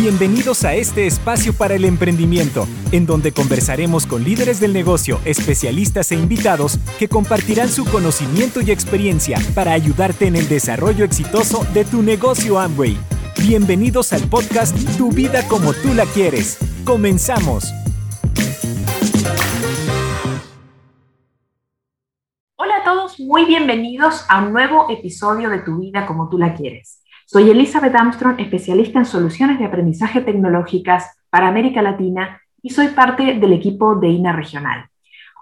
Bienvenidos a este espacio para el emprendimiento, en donde conversaremos con líderes del negocio, especialistas e invitados que compartirán su conocimiento y experiencia para ayudarte en el desarrollo exitoso de tu negocio Amway. Bienvenidos al podcast Tu vida como tú la quieres. Comenzamos. Hola a todos, muy bienvenidos a un nuevo episodio de Tu vida como tú la quieres. Soy Elizabeth Armstrong, especialista en soluciones de aprendizaje tecnológicas para América Latina y soy parte del equipo de INA Regional.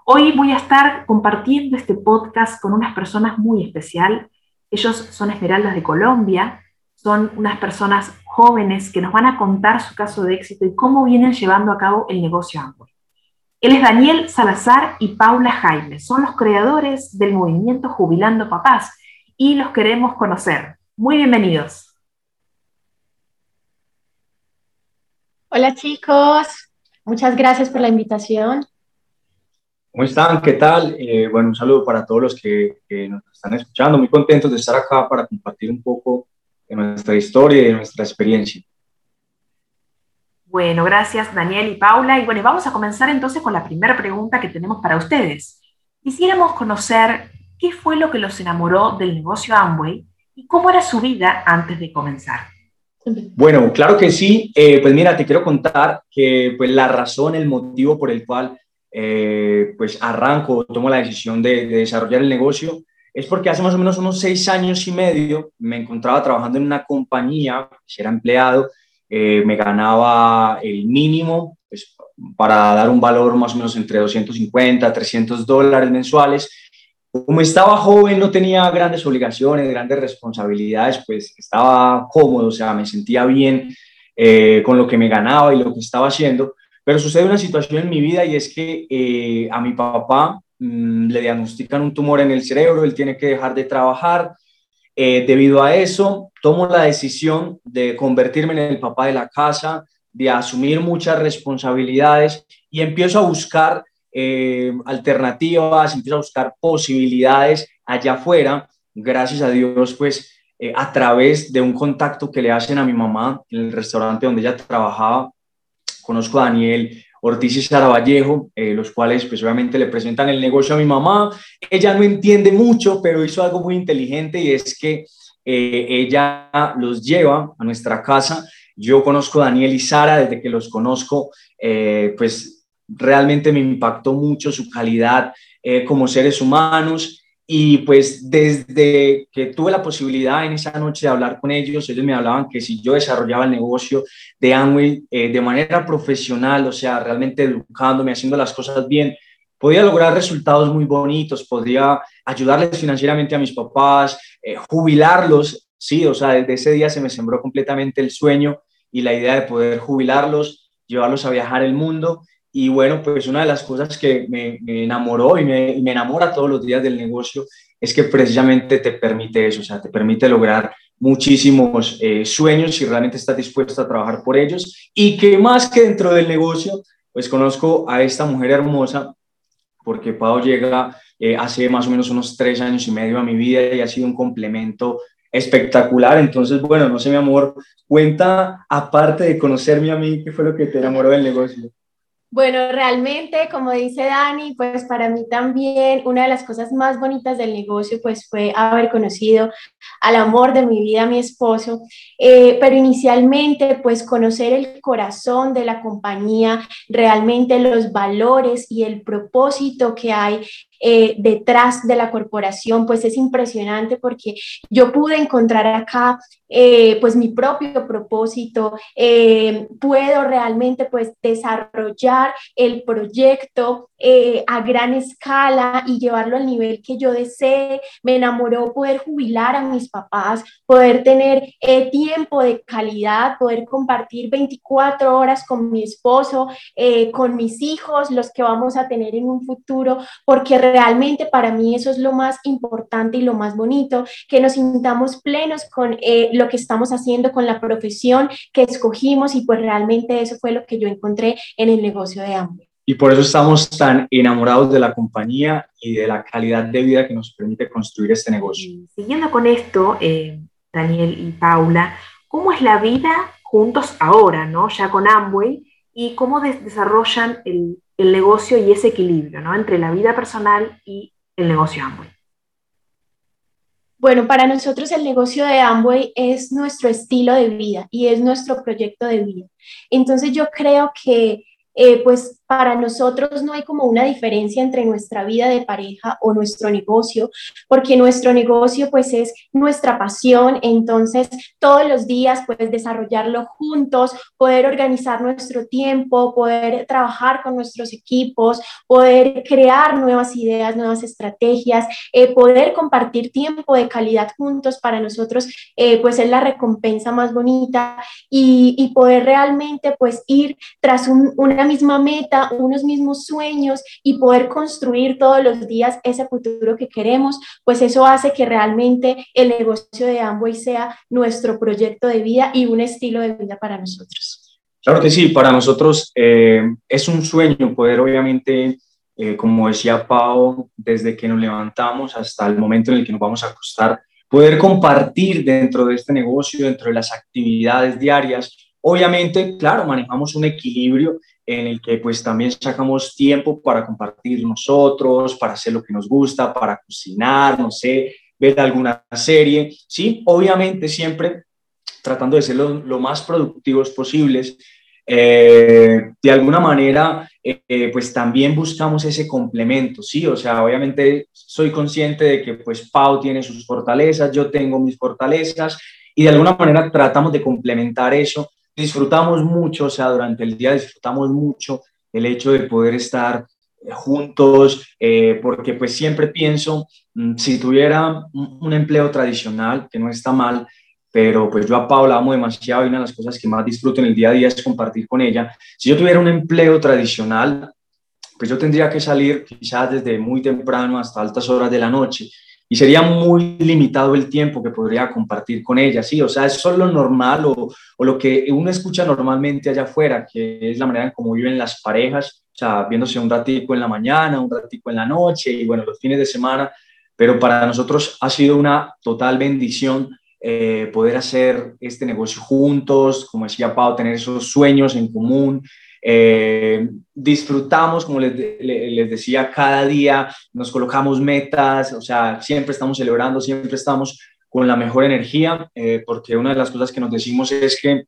Hoy voy a estar compartiendo este podcast con unas personas muy especial. Ellos son Esmeraldas de Colombia, son unas personas jóvenes que nos van a contar su caso de éxito y cómo vienen llevando a cabo el negocio Amway. Él es Daniel Salazar y Paula Jaime, son los creadores del movimiento Jubilando Papás y los queremos conocer. Muy bienvenidos. Hola chicos, muchas gracias por la invitación. ¿Cómo están? ¿Qué tal? Eh, bueno, un saludo para todos los que, nos están escuchando. Muy contentos de estar acá para compartir un poco de nuestra historia y de nuestra experiencia. Bueno, gracias Daniel y Paula. Y bueno, vamos a comenzar entonces con la primera pregunta que tenemos para ustedes. Quisiéramos conocer qué fue lo que los enamoró del negocio Amway ¿Y cómo era su vida antes de comenzar? Bueno, claro que sí. Eh, pues mira, te quiero contar que pues, la razón, el motivo por el cual eh, pues arranco, tomo la decisión de, desarrollar el negocio, es porque hace más o menos unos seis años y medio me encontraba trabajando en una compañía, era empleado, eh, me ganaba el mínimo pues, para dar un valor más o menos entre 250 300 dólares mensuales como estaba joven, no tenía grandes obligaciones, grandes responsabilidades, pues estaba cómodo, o sea, me sentía bien eh, con lo que me ganaba y lo que estaba haciendo. Pero sucede una situación en mi vida y es que eh, a mi papá mm, le diagnostican un tumor en el cerebro, él tiene que dejar de trabajar. Eh, debido a eso, tomo la decisión de convertirme en el papá de la casa, de asumir muchas responsabilidades y empiezo a buscar eh, alternativas, empieza a buscar posibilidades allá afuera. Gracias a Dios, pues eh, a través de un contacto que le hacen a mi mamá en el restaurante donde ella trabajaba, conozco a Daniel Ortiz y Sara Vallejo, eh, los cuales pues obviamente le presentan el negocio a mi mamá. Ella no entiende mucho, pero hizo algo muy inteligente y es que ella los lleva a nuestra casa. Yo conozco a Daniel y Sara desde que los conozco, pues realmente me impactó mucho su calidad eh, como seres humanos. Y pues desde que tuve la posibilidad en esa noche de hablar con ellos, ellos me hablaban que si yo desarrollaba el negocio de Amway eh, de manera profesional, o sea, realmente educándome, haciendo las cosas bien, podía lograr resultados muy bonitos, podría ayudarles financieramente a mis papás, eh, jubilarlos, sí, o sea, desde ese día se me sembró completamente el sueño y la idea de poder jubilarlos, llevarlos a viajar el mundo y bueno, pues una de las cosas que me, enamoró y me, enamora todos los días del negocio es que precisamente te permite eso, o sea, te permite lograr muchísimos eh, sueños si realmente estás dispuesto a trabajar por ellos y que más que dentro del negocio, pues conozco a esta mujer hermosa porque Pau llega eh, hace más o menos unos tres años y medio a mi vida y ha sido un complemento espectacular. Entonces, bueno, no sé, mi amor, cuenta aparte de conocerme a mí, ¿qué fue lo que te enamoró del negocio? Bueno, realmente, como dice Dani, pues para mí también una de las cosas más bonitas del negocio pues fue haber conocido al amor de mi vida, mi esposo, eh, pero inicialmente pues conocer el corazón de la compañía, realmente los valores y el propósito que hay eh, detrás de la corporación, pues es impresionante porque yo pude encontrar acá eh, pues mi propio propósito, eh, puedo realmente pues desarrollar el proyecto a gran escala y llevarlo al nivel que yo desee. Me enamoró poder jubilar a mis papás, poder tener tiempo de calidad, poder compartir 24 horas con mi esposo, con mis hijos, los que vamos a tener en un futuro, porque realmente para mí eso es lo más importante y lo más bonito, que nos sintamos plenos con eh, lo que estamos haciendo, con la profesión que escogimos y pues realmente eso fue lo que yo encontré en el negocio de hambre. Y por eso estamos tan enamorados de la compañía y de la calidad de vida que nos permite construir este negocio. Siguiendo con esto, eh, Daniel y Paula, ¿cómo es la vida juntos ahora, ¿no? Ya con Amway, y cómo desarrollan el, el, negocio y ese equilibrio, ¿no? Entre la vida personal y el negocio Amway. Bueno, para nosotros el negocio de Amway es nuestro estilo de vida y es nuestro proyecto de vida. Entonces yo creo que eh, pues para nosotros no hay como una diferencia entre nuestra vida de pareja o nuestro negocio, porque nuestro negocio pues es nuestra pasión, entonces todos los días pues desarrollarlo juntos, poder organizar nuestro tiempo, poder trabajar con nuestros equipos, poder crear nuevas ideas, nuevas estrategias, eh, poder compartir tiempo de calidad juntos para nosotros eh, pues es la recompensa más bonita. Y, y poder realmente pues ir tras una misma meta, unos mismos sueños y poder construir todos los días ese futuro que queremos, pues eso hace que realmente el negocio de Amway sea nuestro proyecto de vida y un estilo de vida para nosotros. Claro que sí, para nosotros eh, es un sueño poder obviamente, eh, como decía Pau, desde que nos levantamos hasta el momento en el que nos vamos a acostar, poder compartir dentro de este negocio, dentro de las actividades diarias. Obviamente, claro, manejamos un equilibrio en el que pues también sacamos tiempo para compartir nosotros, para hacer lo que nos gusta, para cocinar, no sé, ver alguna serie, ¿sí? Obviamente siempre tratando de ser lo, más productivos posibles. Eh, de alguna manera, eh, pues también buscamos ese complemento, ¿sí? O sea, obviamente soy consciente de que pues Pau tiene sus fortalezas, yo tengo mis fortalezas y de alguna manera tratamos de complementar eso disfrutamos mucho, o sea, durante el día disfrutamos mucho el hecho de poder estar eh, juntos, eh, porque pues siempre pienso, mm, si tuviera un empleo tradicional, que no está mal, pero pues yo a Paula amo demasiado y una de las cosas que más disfruto en el día a día es compartir con ella. Si yo tuviera un empleo tradicional, pues yo tendría que salir quizás desde muy temprano hasta altas horas de la noche y sería muy limitado el tiempo que podría compartir con ella, sí, o sea, es solo lo normal o, o, lo que uno escucha normalmente allá afuera, que es la manera en cómo viven las parejas, o sea, viéndose un ratico en la mañana, un ratico en la noche y bueno, los fines de semana, pero para nosotros ha sido una total bendición eh, poder hacer este negocio juntos, como decía Pau, tener esos sueños en común, eh, disfrutamos, como les, decía, cada día nos colocamos metas, o sea, siempre estamos celebrando, siempre estamos con la mejor energía, eh, porque una de las cosas que nos decimos es que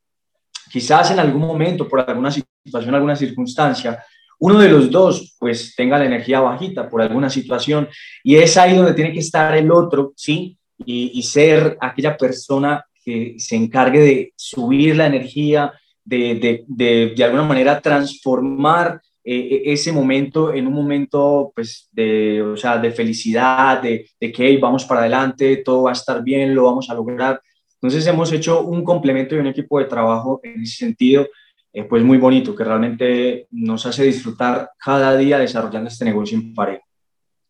quizás en algún momento, por alguna situación, alguna circunstancia, uno de los dos pues tenga la energía bajita por alguna situación y es ahí donde tiene que estar el otro, ¿sí? Y ser aquella persona que se encargue de subir la energía, de, de, de, alguna manera transformar eh, e, ese momento en un momento pues, de, o sea, de felicidad, de, de que vamos para adelante, todo va a estar bien, lo vamos a lograr. Entonces hemos hecho un complemento y un equipo de trabajo en ese sentido, eh, pues muy bonito, que realmente nos hace disfrutar cada día desarrollando este negocio en pareja.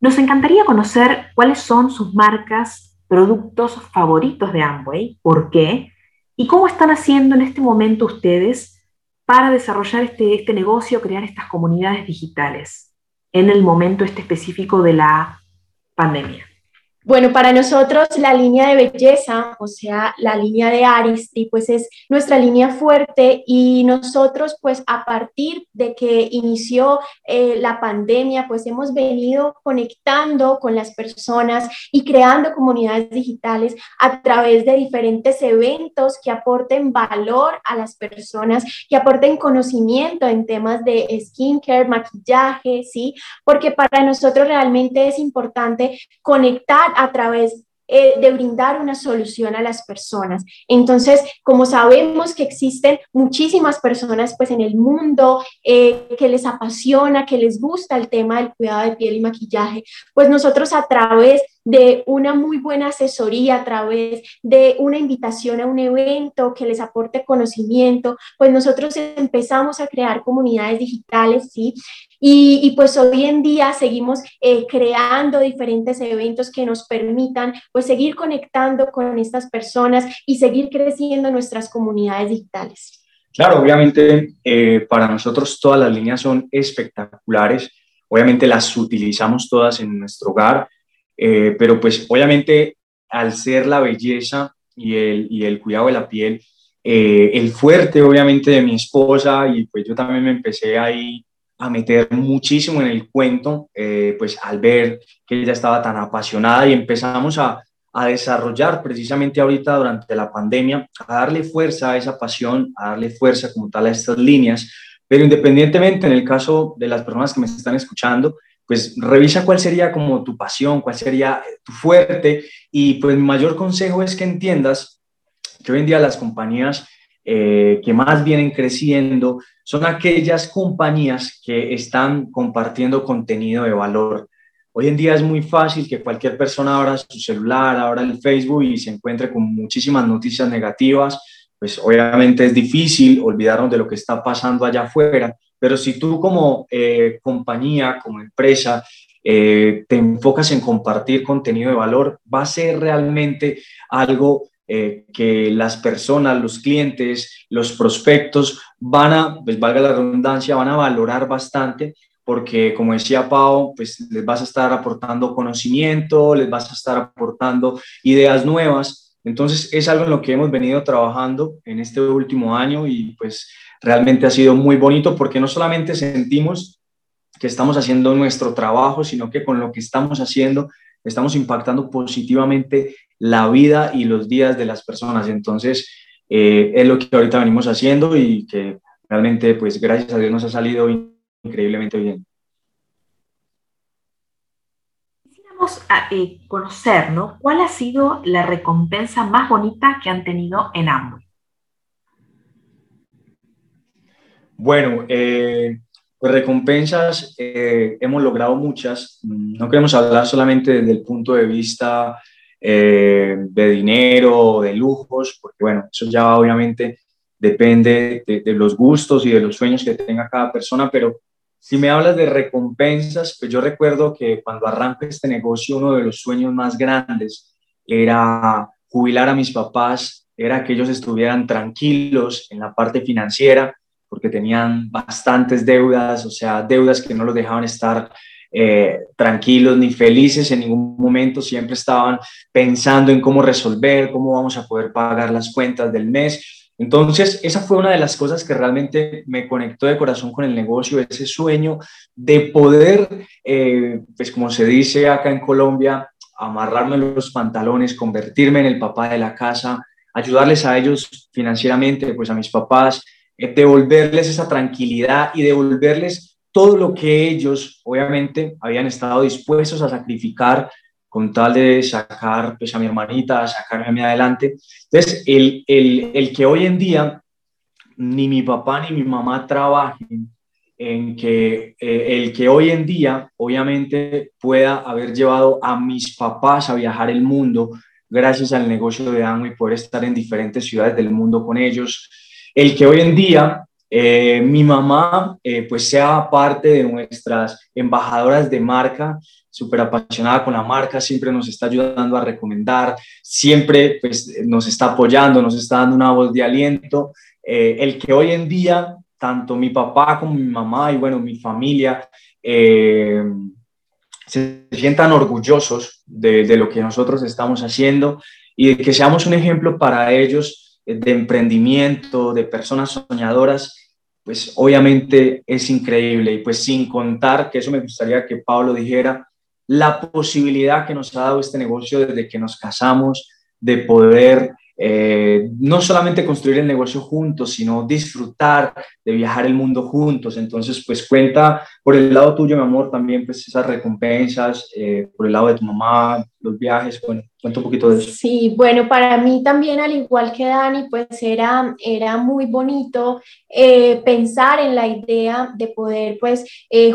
Nos encantaría conocer cuáles son sus marcas, productos favoritos de Amway, por qué, ¿Y cómo están haciendo en este momento ustedes para desarrollar este, este negocio, crear estas comunidades digitales en el momento este específico de la pandemia? Bueno, para nosotros la línea de belleza, o sea, la línea de Aristi, pues es nuestra línea fuerte y nosotros pues a partir de que inició eh, la pandemia, pues hemos venido conectando con las personas y creando comunidades digitales a través de diferentes eventos que aporten valor a las personas, que aporten conocimiento en temas de skincare, maquillaje, ¿sí? Porque para nosotros realmente es importante conectar a través eh, de brindar una solución a las personas. Entonces, como sabemos que existen muchísimas personas pues en el mundo eh, que les apasiona, que les gusta el tema del cuidado de piel y maquillaje, pues nosotros a través de una muy buena asesoría, a través de una invitación a un evento que les aporte conocimiento, pues nosotros empezamos a crear comunidades digitales, ¿sí? Y, pues hoy en día seguimos eh, creando diferentes eventos que nos permitan pues seguir conectando con estas personas y seguir creciendo nuestras comunidades digitales. Claro, obviamente eh, para nosotros todas las líneas son espectaculares, obviamente las utilizamos todas en nuestro hogar, eh, pero pues obviamente al ser la belleza y el, y el cuidado de la piel, eh, el fuerte obviamente de mi esposa y pues yo también me empecé ahí a meter muchísimo en el cuento, eh, pues al ver que ella estaba tan apasionada y empezamos a, a desarrollar precisamente ahorita durante la pandemia, a darle fuerza a esa pasión, a darle fuerza como tal a estas líneas, pero independientemente en el caso de las personas que me están escuchando, pues revisa cuál sería como tu pasión, cuál sería tu fuerte y pues mi mayor consejo es que entiendas que hoy en día las compañías eh, que más vienen creciendo son aquellas compañías que están compartiendo contenido de valor. Hoy en día es muy fácil que cualquier persona abra su celular, abra el Facebook y se encuentre con muchísimas noticias negativas. Pues obviamente es difícil olvidarnos de lo que está pasando allá afuera, pero si tú como eh, compañía, como empresa, eh, te enfocas en compartir contenido de valor, va a ser realmente algo eh, que las personas, los clientes, los prospectos van a, pues valga la redundancia, van a valorar bastante porque como decía Pau, pues les vas a estar aportando conocimiento, les vas a estar aportando ideas nuevas. Entonces es algo en lo que hemos venido trabajando en este último año y pues realmente ha sido muy bonito porque no solamente sentimos que estamos haciendo nuestro trabajo, sino que con lo que estamos haciendo estamos impactando positivamente la vida y los días de las personas. Entonces, eh, es lo que ahorita venimos haciendo y que realmente, pues gracias a Dios nos ha salido increíblemente bien. Ah, eh. ¿Cuál ha sido la recompensa más bonita que han tenido en Amway? Bueno, eh, pues recompensas hemos logrado muchas. No queremos hablar solamente desde el punto de vista eh, de dinero, de lujos, porque bueno, eso ya obviamente depende de, los gustos y de los sueños que tenga cada persona, pero si me hablas de recompensas, pues yo recuerdo que cuando arranqué este negocio, uno de los sueños más grandes era jubilar a mis papás, era que ellos estuvieran tranquilos en la parte financiera, porque tenían bastantes deudas, o sea, deudas que no los dejaban estar eh, tranquilos ni felices en ningún momento, siempre estaban pensando en cómo resolver, cómo vamos a poder pagar las cuentas del mes. Entonces, esa fue una de las cosas que realmente me conectó de corazón con el negocio, ese sueño de poder, eh, pues como se dice acá en Colombia, amarrarme los pantalones, convertirme en el papá de la casa, ayudarles a ellos financieramente, pues a mis papás, eh, devolverles esa tranquilidad y devolverles todo lo que ellos obviamente habían estado dispuestos a sacrificar con tal de sacar pues, a mi hermanita, sacarme a adelante. Entonces, el, el, el que hoy en día ni mi papá ni mi mamá trabajen en que eh, el que hoy en día obviamente pueda haber llevado a mis papás a viajar el mundo gracias al negocio de Amway, poder estar en diferentes ciudades del mundo con ellos, el que hoy en día eh, mi mamá, eh, pues sea parte de nuestras embajadoras de marca, súper apasionada con la marca, siempre nos está ayudando a recomendar, siempre pues, nos está apoyando, nos está dando una voz de aliento. Eh, el que hoy en día, tanto mi papá como mi mamá y bueno, mi familia, se sientan orgullosos de lo que nosotros estamos haciendo y de que seamos un ejemplo para ellos de emprendimiento, de personas soñadoras, pues obviamente es increíble. Y pues sin contar, que eso me gustaría que Pablo dijera, la posibilidad que nos ha dado este negocio desde que nos casamos de poder eh, no solamente construir el negocio juntos, sino disfrutar de viajar el mundo juntos. Entonces, pues cuenta por el lado tuyo, mi amor, también pues esas recompensas, eh, por el lado de tu mamá, los viajes, bueno, cuenta un poquito de eso. Sí, bueno, para mí también, al igual que Dani, pues era, era muy bonito eh, pensar en la idea de poder pues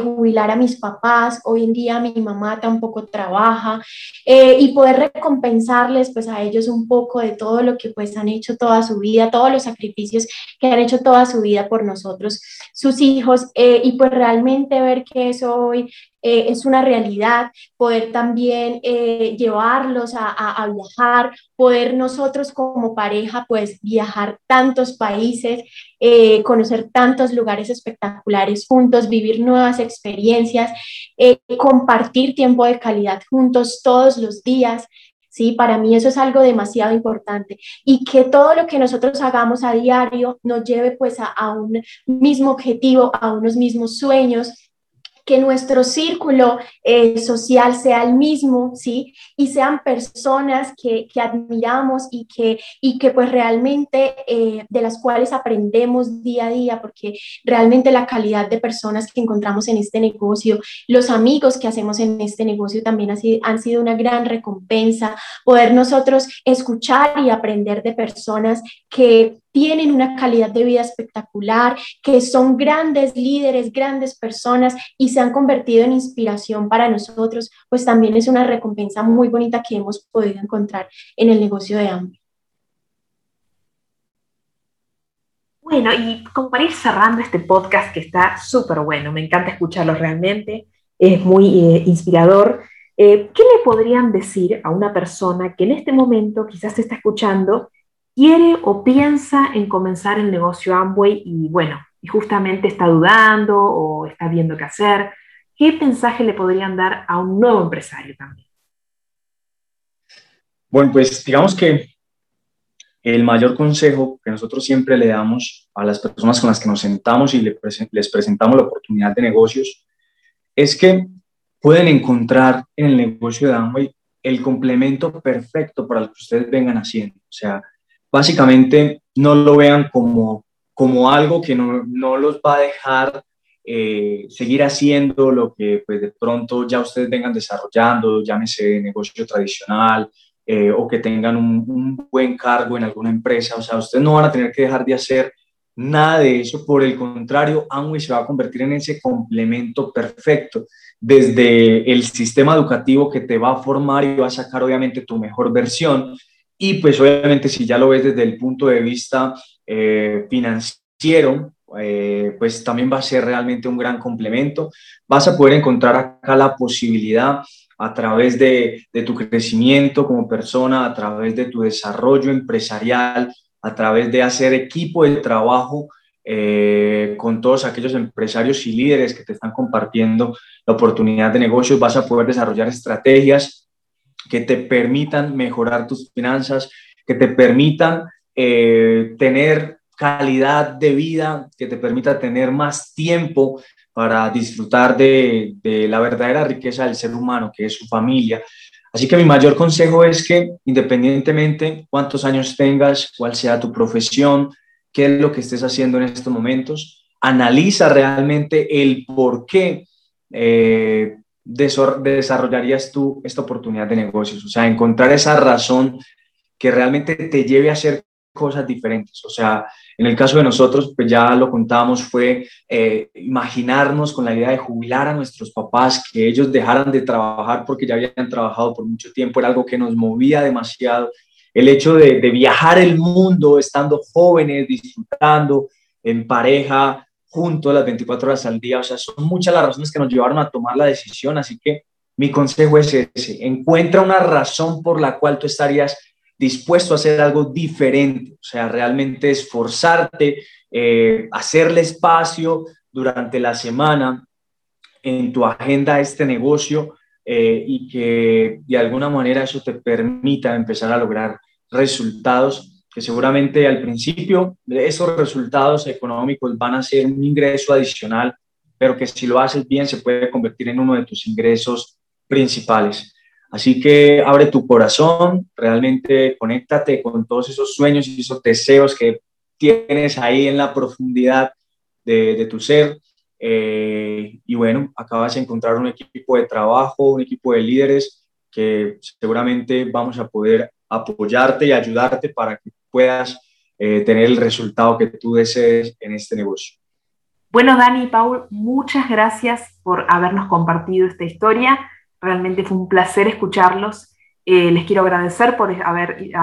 jubilar a mis papás. Hoy en día mi mamá tampoco trabaja y poder recompensarles pues a ellos un poco de todo lo que pues han hecho toda su vida, todos los sacrificios que han hecho toda su vida por nosotros, sus hijos, eh, y pues realmente ver que eso hoy eh, es una realidad, poder también eh, llevarlos a, viajar, poder nosotros como pareja pues viajar tantos países, conocer tantos lugares espectaculares juntos, vivir nuevas experiencias, compartir tiempo de calidad juntos todos los días ¿sí? Para mí eso es algo demasiado importante y que todo lo que nosotros hagamos a diario nos lleve pues a un mismo objetivo, a unos mismos sueños que nuestro círculo eh, social sea el mismo, ¿sí? Y sean personas que, que admiramos y que, y que pues realmente eh, de las cuales aprendemos día a día, porque realmente la calidad de personas que encontramos en este negocio, los amigos que hacemos en este negocio también ha han sido una gran recompensa, poder nosotros escuchar y aprender de personas que tienen una calidad de vida espectacular, que son grandes líderes, grandes personas y se han convertido en inspiración para nosotros, pues también es una recompensa muy bonita que hemos podido encontrar en el negocio de hambre. Bueno, y como para ir cerrando este podcast que está súper bueno, me encanta escucharlo realmente, es muy eh, inspirador. Eh, ¿Qué le podrían decir a una persona que en este momento quizás está escuchando quiere o piensa en comenzar el negocio Amway y bueno, justamente está dudando o está viendo qué hacer, ¿qué mensaje le podrían dar a un nuevo empresario también? Bueno, pues digamos que el mayor consejo que nosotros siempre le damos a las personas con las que nos sentamos y les presentamos la oportunidad de negocios es que pueden encontrar en el negocio de Amway el complemento perfecto para lo que ustedes vengan haciendo. O sea, básicamente no lo vean como, como algo que no, no los va a dejar eh, seguir haciendo lo que pues de pronto ya ustedes vengan desarrollando, llámese negocio tradicional eh, o que tengan un, buen cargo en alguna empresa. O sea, ustedes no van a tener que dejar de hacer nada de eso. Por el contrario, Amway se va a convertir en ese complemento perfecto desde el sistema educativo que te va a formar y va a sacar obviamente tu mejor versión y pues obviamente si ya lo ves desde el punto de vista eh, financiero, eh, pues también va a ser realmente un gran complemento. Vas a poder encontrar acá la posibilidad a través de, de, tu crecimiento como persona, a través de tu desarrollo empresarial, a través de hacer equipo de trabajo eh, con todos aquellos empresarios y líderes que te están compartiendo la oportunidad de negocios, vas a poder desarrollar estrategias que te permitan mejorar tus finanzas, que te permitan eh, tener calidad de vida, que te permita tener más tiempo para disfrutar de, la verdadera riqueza del ser humano, que es su familia. Así que mi mayor consejo es que independientemente cuántos años tengas, cuál sea tu profesión, qué es lo que estés haciendo en estos momentos, analiza realmente el por qué eh, desarrollarías tú esta oportunidad de negocios? O sea, encontrar esa razón que realmente te lleve a hacer cosas diferentes. O sea, en el caso de nosotros, pues ya lo contábamos, fue eh, imaginarnos con la idea de jubilar a nuestros papás, que ellos dejaran de trabajar porque ya habían trabajado por mucho tiempo, era algo que nos movía demasiado. El hecho de, de viajar el mundo estando jóvenes, disfrutando en pareja, junto a las 24 horas al día. O sea, son muchas las razones que nos llevaron a tomar la decisión. Así que mi consejo es ese, encuentra una razón por la cual tú estarías dispuesto a hacer algo diferente, o sea, realmente esforzarte, eh, hacerle espacio durante la semana en tu agenda a este negocio eh, y que de alguna manera eso te permita empezar a lograr resultados que seguramente al principio esos resultados económicos van a ser un ingreso adicional, pero que si lo haces bien se puede convertir en uno de tus ingresos principales. Así que abre tu corazón, realmente conéctate con todos esos sueños y esos deseos que tienes ahí en la profundidad de, de tu ser. Eh, y bueno, acabas de encontrar un equipo de trabajo, un equipo de líderes que seguramente vamos a poder apoyarte y ayudarte para que puedas eh, tener el resultado que tú desees en este negocio. Bueno, Dani y Paul, muchas gracias por habernos compartido esta historia. Realmente fue un placer escucharlos. Eh, les quiero agradecer por haber,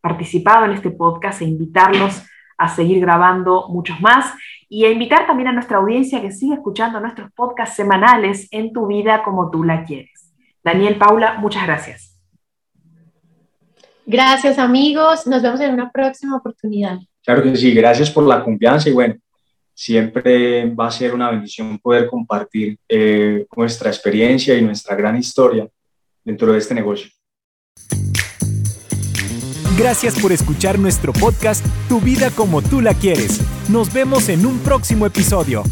participado en este podcast e invitarlos a seguir grabando muchos más y a invitar también a nuestra audiencia que siga escuchando nuestros podcasts semanales en tu vida como tú la quieres. Daniel, Paula, muchas gracias. Gracias amigos, nos vemos en una próxima oportunidad. Claro que sí, gracias por la confianza y bueno, siempre va a ser una bendición poder compartir eh, nuestra experiencia y nuestra gran historia dentro de este negocio. Gracias por escuchar nuestro podcast Tu vida como tú la quieres. Nos vemos en un próximo episodio.